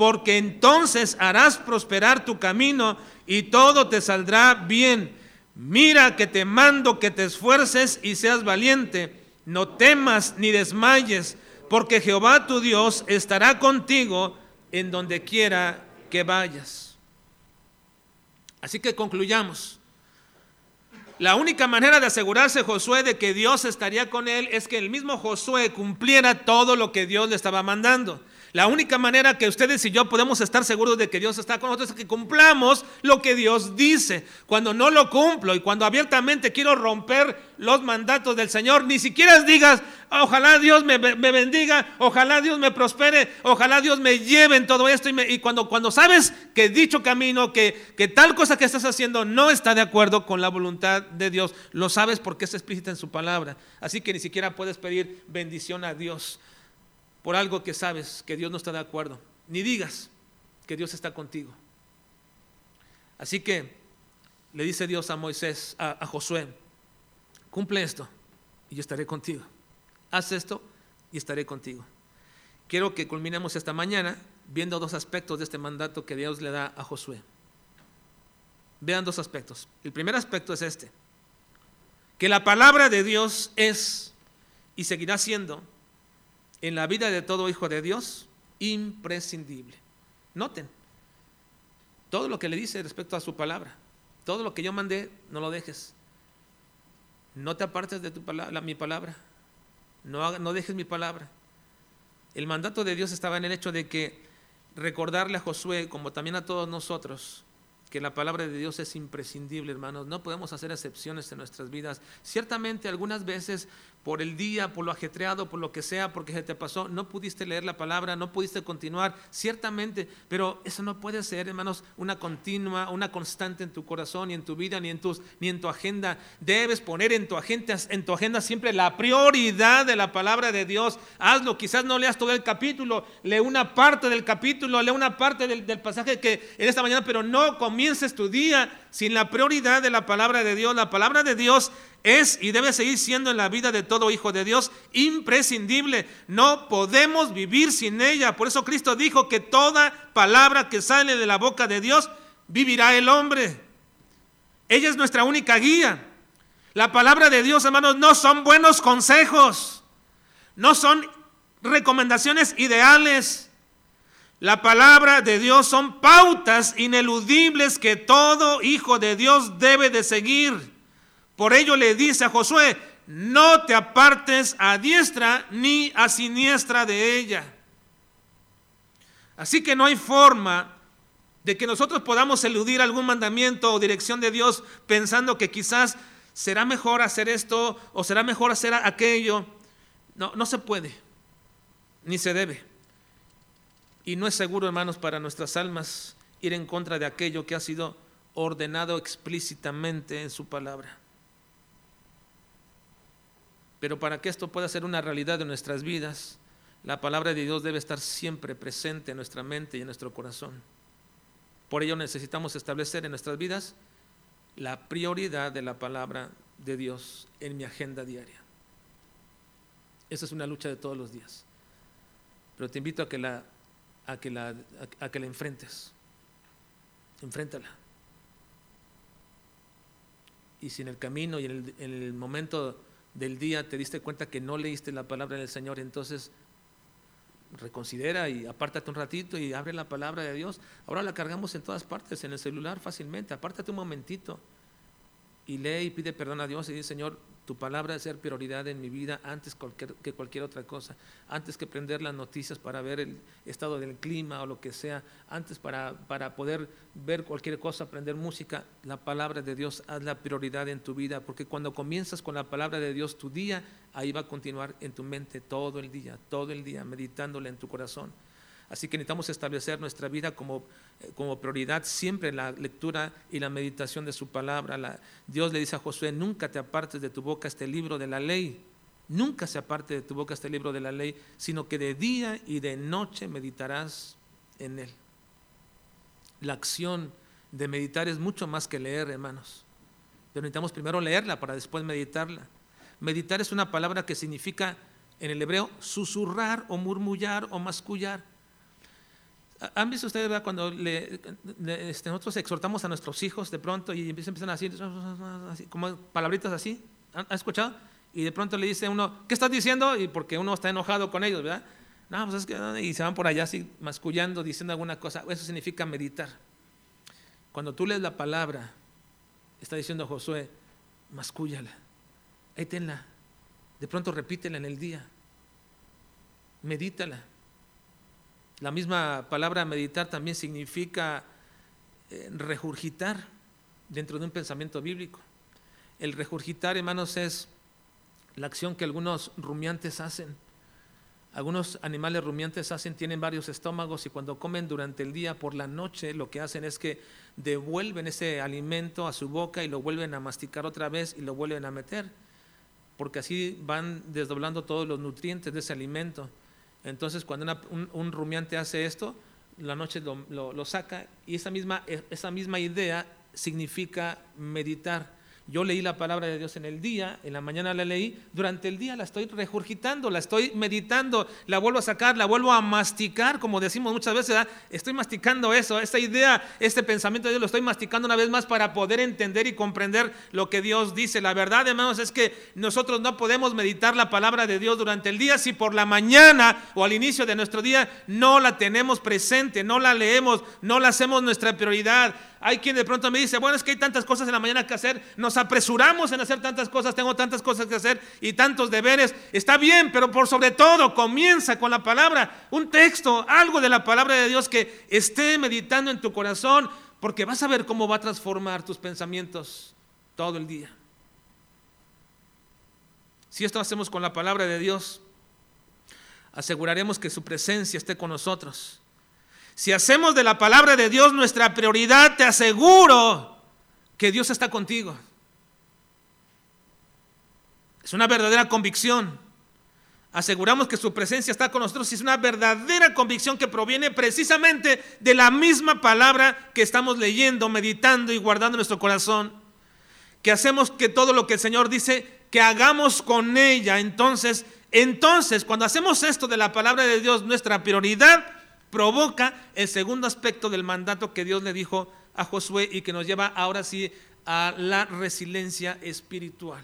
porque entonces harás prosperar tu camino y todo te saldrá bien. Mira que te mando que te esfuerces y seas valiente, no temas ni desmayes, porque Jehová tu Dios estará contigo en donde quiera que vayas. Así que concluyamos. La única manera de asegurarse Josué de que Dios estaría con él es que el mismo Josué cumpliera todo lo que Dios le estaba mandando. La única manera que ustedes y yo podemos estar seguros de que Dios está con nosotros es que cumplamos lo que Dios dice. Cuando no lo cumplo y cuando abiertamente quiero romper los mandatos del Señor, ni siquiera digas, ojalá Dios me, bendiga, ojalá Dios me prospere, ojalá Dios me lleve en todo esto. Y, cuando, cuando sabes que dicho camino, que, que tal cosa que estás haciendo no está de acuerdo con la voluntad de Dios, lo sabes porque es explícita en su palabra. Así que ni siquiera puedes pedir bendición a Dios por algo que sabes que Dios no está de acuerdo. Ni digas que Dios está contigo. Así que le dice Dios a Moisés, a, Josué, cumple esto y yo estaré contigo. Haz esto y estaré contigo. Quiero que culminemos esta mañana viendo dos aspectos de este mandato que Dios le da a Josué. Vean dos aspectos. El primer aspecto es este, que la palabra de Dios es y seguirá siendo en la vida de todo hijo de Dios imprescindible. Noten, todo lo que le dice respecto a su palabra, todo lo que yo mandé, no lo dejes. No te apartes de tu palabra, mi palabra. No, no dejes mi palabra. El mandato de Dios estaba en el hecho de que recordarle a Josué, como también a todos nosotros, que la palabra de Dios es imprescindible, hermanos. No podemos hacer excepciones en nuestras vidas. Ciertamente algunas veces por el día, por lo ajetreado, por lo que sea, porque se te pasó, no pudiste leer la palabra, no pudiste continuar, ciertamente, pero eso no puede ser, hermanos, una continua, una constante en tu corazón y en tu vida, ni en, tus, ni en tu agenda. Debes poner en tu, agenda, en tu agenda siempre la prioridad de la palabra de Dios. Hazlo, quizás no leas todo el capítulo, lee una parte del capítulo, lee una parte del, del pasaje que en esta mañana, pero no comiences tu día sin la prioridad de la palabra de Dios. La palabra de Dios es y debe seguir siendo en la vida de todo hijo de Dios imprescindible. No podemos vivir sin ella. Por eso Cristo dijo que toda palabra que sale de la boca de Dios vivirá el hombre. Ella es nuestra única guía. La palabra de Dios, hermanos, no son buenos consejos, no son recomendaciones ideales. La palabra de Dios son pautas ineludibles que todo hijo de Dios debe de seguir. Por ello le dice a Josué, no te apartes a diestra ni a siniestra de ella. Así que no hay forma de que nosotros podamos eludir algún mandamiento o dirección de Dios pensando que quizás será mejor hacer esto o será mejor hacer aquello. No, no se puede, ni se debe. Y no es seguro, hermanos, para nuestras almas ir en contra de aquello que ha sido ordenado explícitamente en su palabra. Pero para que esto pueda ser una realidad en nuestras vidas, la palabra de Dios debe estar siempre presente en nuestra mente y en nuestro corazón. Por ello necesitamos establecer en nuestras vidas la prioridad de la palabra de Dios en mi agenda diaria. Esa es una lucha de todos los días. Pero te invito a que la, a que la, a que la enfrentes. Enfréntala. Y si en el camino y en el, en el momento del día te diste cuenta que no leíste la palabra del Señor, entonces reconsidera y apártate un ratito y abre la palabra de Dios. Ahora la cargamos en todas partes, en el celular fácilmente. Apártate un momentito y lee y pide perdón a Dios y dice, Señor, tu palabra debe ser prioridad en mi vida antes que cualquier otra cosa, antes que prender las noticias para ver el estado del clima o lo que sea, antes para, para poder ver cualquier cosa, aprender música, la palabra de Dios haz la prioridad en tu vida, porque cuando comienzas con la palabra de Dios, tu día ahí va a continuar en tu mente todo el día, todo el día, meditándola en tu corazón. Así que necesitamos establecer nuestra vida como, eh, como prioridad siempre la lectura y la meditación de su palabra. Dios le dice a Josué, nunca te apartes de tu boca este libro de la ley. Nunca se aparte de tu boca este libro de la ley, sino que de día y de noche meditarás en él. La acción de meditar es mucho más que leer, hermanos. Pero necesitamos primero leerla para después meditarla. Meditar es una palabra que significa en el hebreo susurrar o murmullar o mascullar ¿Han visto ustedes ¿verdad? cuando le, este, nosotros exhortamos a nuestros hijos de pronto y empiezan empiezan a decir así, como palabritas así? ¿Han, han escuchado? Y de pronto le dice uno, ¿qué estás diciendo? Y porque uno está enojado con ellos, ¿verdad? No, pues es que, y se van por allá así mascullando, diciendo alguna cosa. Eso significa meditar. Cuando tú lees la palabra, está diciendo Josué, mascúllala, ahí tenla, de pronto repítela en el día, medítala. La misma palabra meditar también significa eh, regurgitar dentro de un pensamiento bíblico. El regurgitar, hermanos, es la acción que algunos rumiantes hacen. Algunos animales rumiantes hacen, tienen varios estómagos y cuando comen durante el día, por la noche, lo que hacen es que devuelven ese alimento a su boca y lo vuelven a masticar otra vez y lo vuelven a meter, porque así van desdoblando todos los nutrientes de ese alimento. Entonces, cuando un, rumiante hace esto, la noche lo, lo- lo saca y esa misma, esa misma idea significa meditar. Yo leí la palabra de Dios en el día, en la mañana la leí, durante el día la estoy regurgitando, la estoy meditando, la vuelvo a sacar, la vuelvo a masticar, como decimos muchas veces, estoy masticando eso, esta idea, este pensamiento de Dios lo estoy masticando una vez más para poder entender y comprender lo que Dios dice. La verdad, hermanos, es que nosotros no podemos meditar la palabra de Dios durante el día si por la mañana o al inicio de nuestro día no la tenemos presente, no la leemos, no la hacemos nuestra prioridad. Hay quien de pronto me dice, bueno, es que hay tantas cosas en la mañana que hacer, nos apresuramos en hacer tantas cosas, tengo tantas cosas que hacer y tantos deberes. Está bien, pero por sobre todo comienza con la palabra, un texto, algo de la palabra de Dios que esté meditando en tu corazón, porque vas a ver cómo va a transformar tus pensamientos todo el día. Si esto hacemos con la palabra de Dios, aseguraremos que su presencia esté con nosotros. Si hacemos de la palabra de Dios nuestra prioridad, te aseguro que Dios está contigo. Es una verdadera convicción. Aseguramos que su presencia está con nosotros y es una verdadera convicción que proviene precisamente de la misma palabra que estamos leyendo, meditando y guardando en nuestro corazón. Que hacemos que todo lo que el Señor dice, que hagamos con ella. Entonces, entonces, cuando hacemos esto de la palabra de Dios, nuestra prioridad, provoca el segundo aspecto del mandato que Dios le dijo a Josué y que nos lleva ahora sí a la resiliencia espiritual.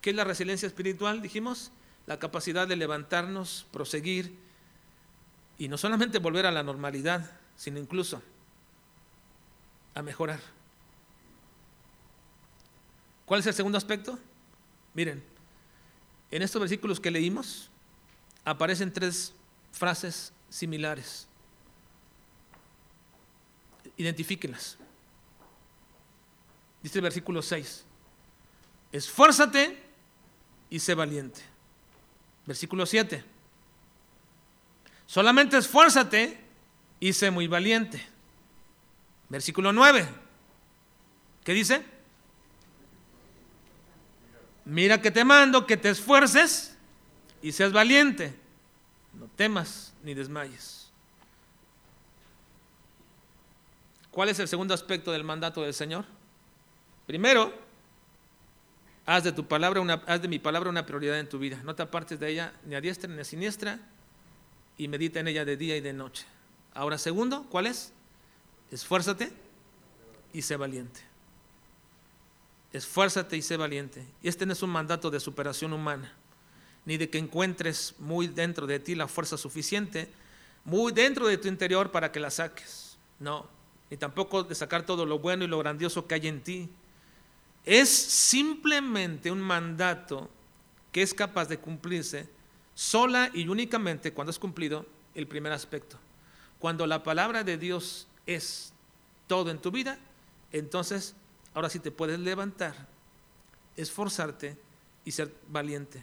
¿Qué es la resiliencia espiritual? Dijimos, la capacidad de levantarnos, proseguir y no solamente volver a la normalidad, sino incluso a mejorar. ¿Cuál es el segundo aspecto? Miren, en estos versículos que leímos aparecen tres frases similares. Identifíquenlas. Dice el versículo 6. Esfuérzate y sé valiente. Versículo 7. Solamente esfuérzate y sé muy valiente. Versículo 9. ¿Qué dice? Mira que te mando que te esfuerces y seas valiente. No temas ni desmayes. ¿Cuál es el segundo aspecto del mandato del Señor? Primero, haz de tu palabra una, haz de mi palabra una prioridad en tu vida. No te apartes de ella ni a diestra ni a siniestra y medita en ella de día y de noche. Ahora, segundo, ¿cuál es? Esfuérzate y sé valiente. Esfuérzate y sé valiente. Y este no es un mandato de superación humana, ni de que encuentres muy dentro de ti la fuerza suficiente, muy dentro de tu interior para que la saques. No, ni tampoco de sacar todo lo bueno y lo grandioso que hay en ti. Es simplemente un mandato que es capaz de cumplirse sola y únicamente cuando es cumplido el primer aspecto. Cuando la palabra de Dios es todo en tu vida, entonces ahora sí te puedes levantar, esforzarte y ser valiente.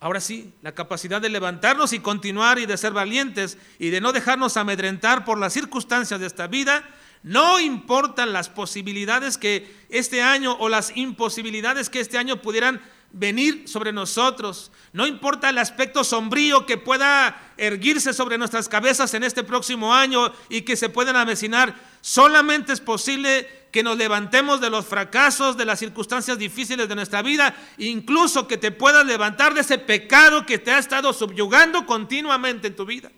Ahora sí, la capacidad de levantarnos y continuar y de ser valientes y de no dejarnos amedrentar por las circunstancias de esta vida, no importan las posibilidades que este año o las imposibilidades que este año pudieran venir sobre nosotros. No importa el aspecto sombrío que pueda erguirse sobre nuestras cabezas en este próximo año y que se puedan avecinar. Solamente es posible que nos levantemos de los fracasos, de las circunstancias difíciles de nuestra vida, incluso que te puedas levantar de ese pecado que te ha estado subyugando continuamente en tu vida.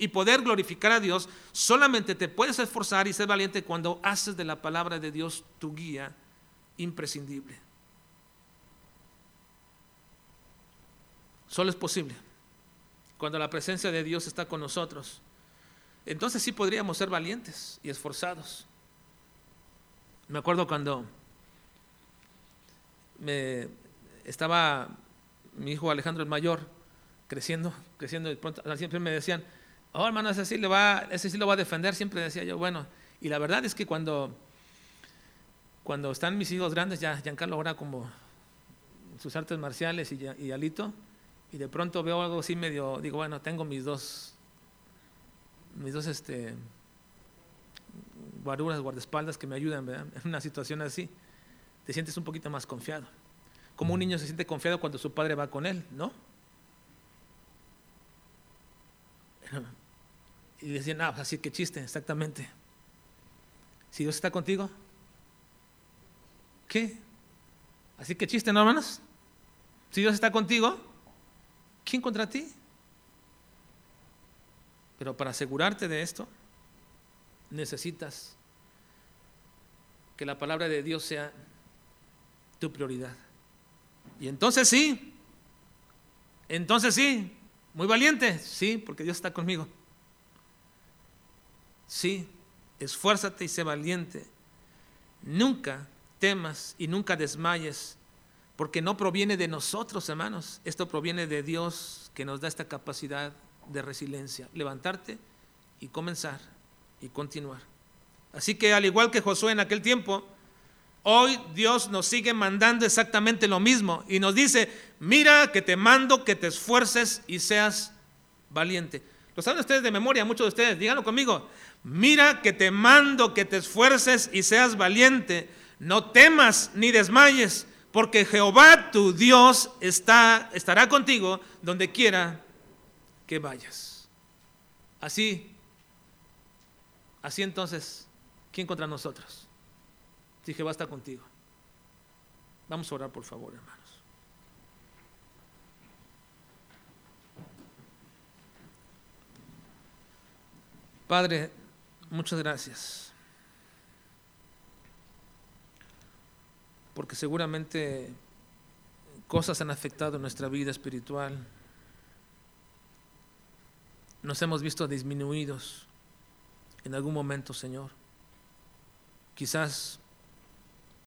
y poder glorificar a Dios, solamente te puedes esforzar y ser valiente cuando haces de la palabra de Dios tu guía imprescindible. Solo es posible cuando la presencia de Dios está con nosotros. Entonces sí podríamos ser valientes y esforzados. Me acuerdo cuando me estaba mi hijo Alejandro el mayor creciendo, creciendo y pronto siempre me decían, oh hermano, ese sí, lo va, ese sí lo va a defender, siempre decía yo, bueno, y la verdad es que cuando, cuando están mis hijos grandes, ya Giancarlo ahora como sus artes marciales y, y Alito, y de pronto veo algo así medio, digo, bueno, tengo mis dos, mis dos este, guaruras, guardaespaldas que me ayudan en una situación así, te sientes un poquito más confiado. Como un niño se siente confiado cuando su padre va con él, ¿no? Y decían, ah, pues así que chiste, exactamente. Si Dios está contigo, ¿qué? Así que chiste, ¿no, hermanos? Si Dios está contigo, ¿Quién contra ti? Pero para asegurarte de esto, necesitas que la palabra de Dios sea tu prioridad. Y entonces sí, entonces sí, muy valiente, sí, porque Dios está conmigo. Sí, esfuérzate y sé valiente. Nunca temas y nunca desmayes porque no proviene de nosotros, hermanos. Esto proviene de Dios que nos da esta capacidad de resiliencia, levantarte y comenzar y continuar. Así que al igual que Josué en aquel tiempo, hoy Dios nos sigue mandando exactamente lo mismo y nos dice, mira que te mando que te esfuerces y seas valiente. ¿Lo saben ustedes de memoria, muchos de ustedes? Díganlo conmigo. Mira que te mando que te esfuerces y seas valiente. No temas ni desmayes, porque Jehová tu Dios está, estará contigo donde quiera que vayas. Así, así entonces, ¿quién contra nosotros? Jehová está contigo. Vamos a orar, por favor, hermanos. Padre, muchas gracias. porque seguramente cosas han afectado nuestra vida espiritual. Nos hemos visto disminuidos en algún momento, Señor. Quizás